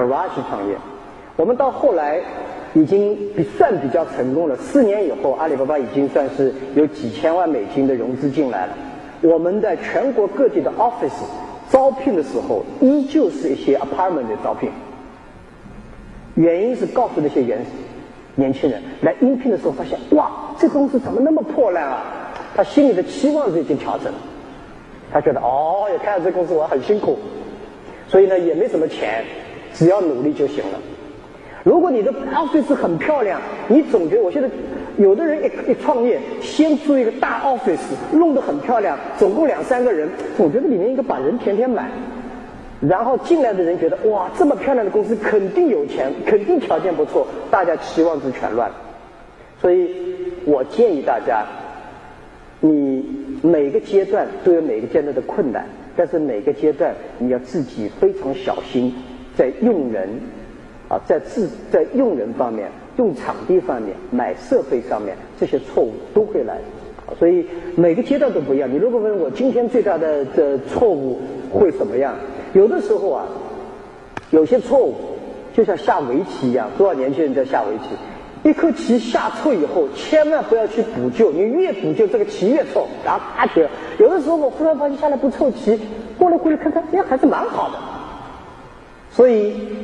garage 创业。我们到后来已经比算比较成功了。四年以后，阿里巴巴已经算是有几千万美金的融资进来了。我们在全国各地的 office 招聘的时候，依旧是一些 apartment 的招聘。原因是告诉那些原年轻人来应聘的时候，发现哇，这公司怎么那么破烂啊？他心里的期望值已经调整了。他觉得哦，也看到这公司我很辛苦，所以呢也没什么钱，只要努力就行了。如果你的 office 很漂亮，你总觉得我现在有的人一一创业，先租一个大 office，弄得很漂亮，总共两三个人，总觉得里面应该把人填填满。然后进来的人觉得哇，这么漂亮的公司肯定有钱，肯定条件不错，大家期望值全乱。所以我建议大家，你每个阶段都有每个阶段的困难，但是每个阶段你要自己非常小心，在用人。啊，在自在用人方面、用场地方面、买设备上面，这些错误都会来，所以每个阶段都不一样。你如果问我今天最大的的错误会怎么样？有的时候啊，有些错误就像下围棋一样，多少年轻人在下围棋，一颗棋下错以后，千万不要去补救，你越补救这个棋越错，然后啪去。有的时候我忽然发现下来不错棋，过来过来看看，哎，还是蛮好的。所以。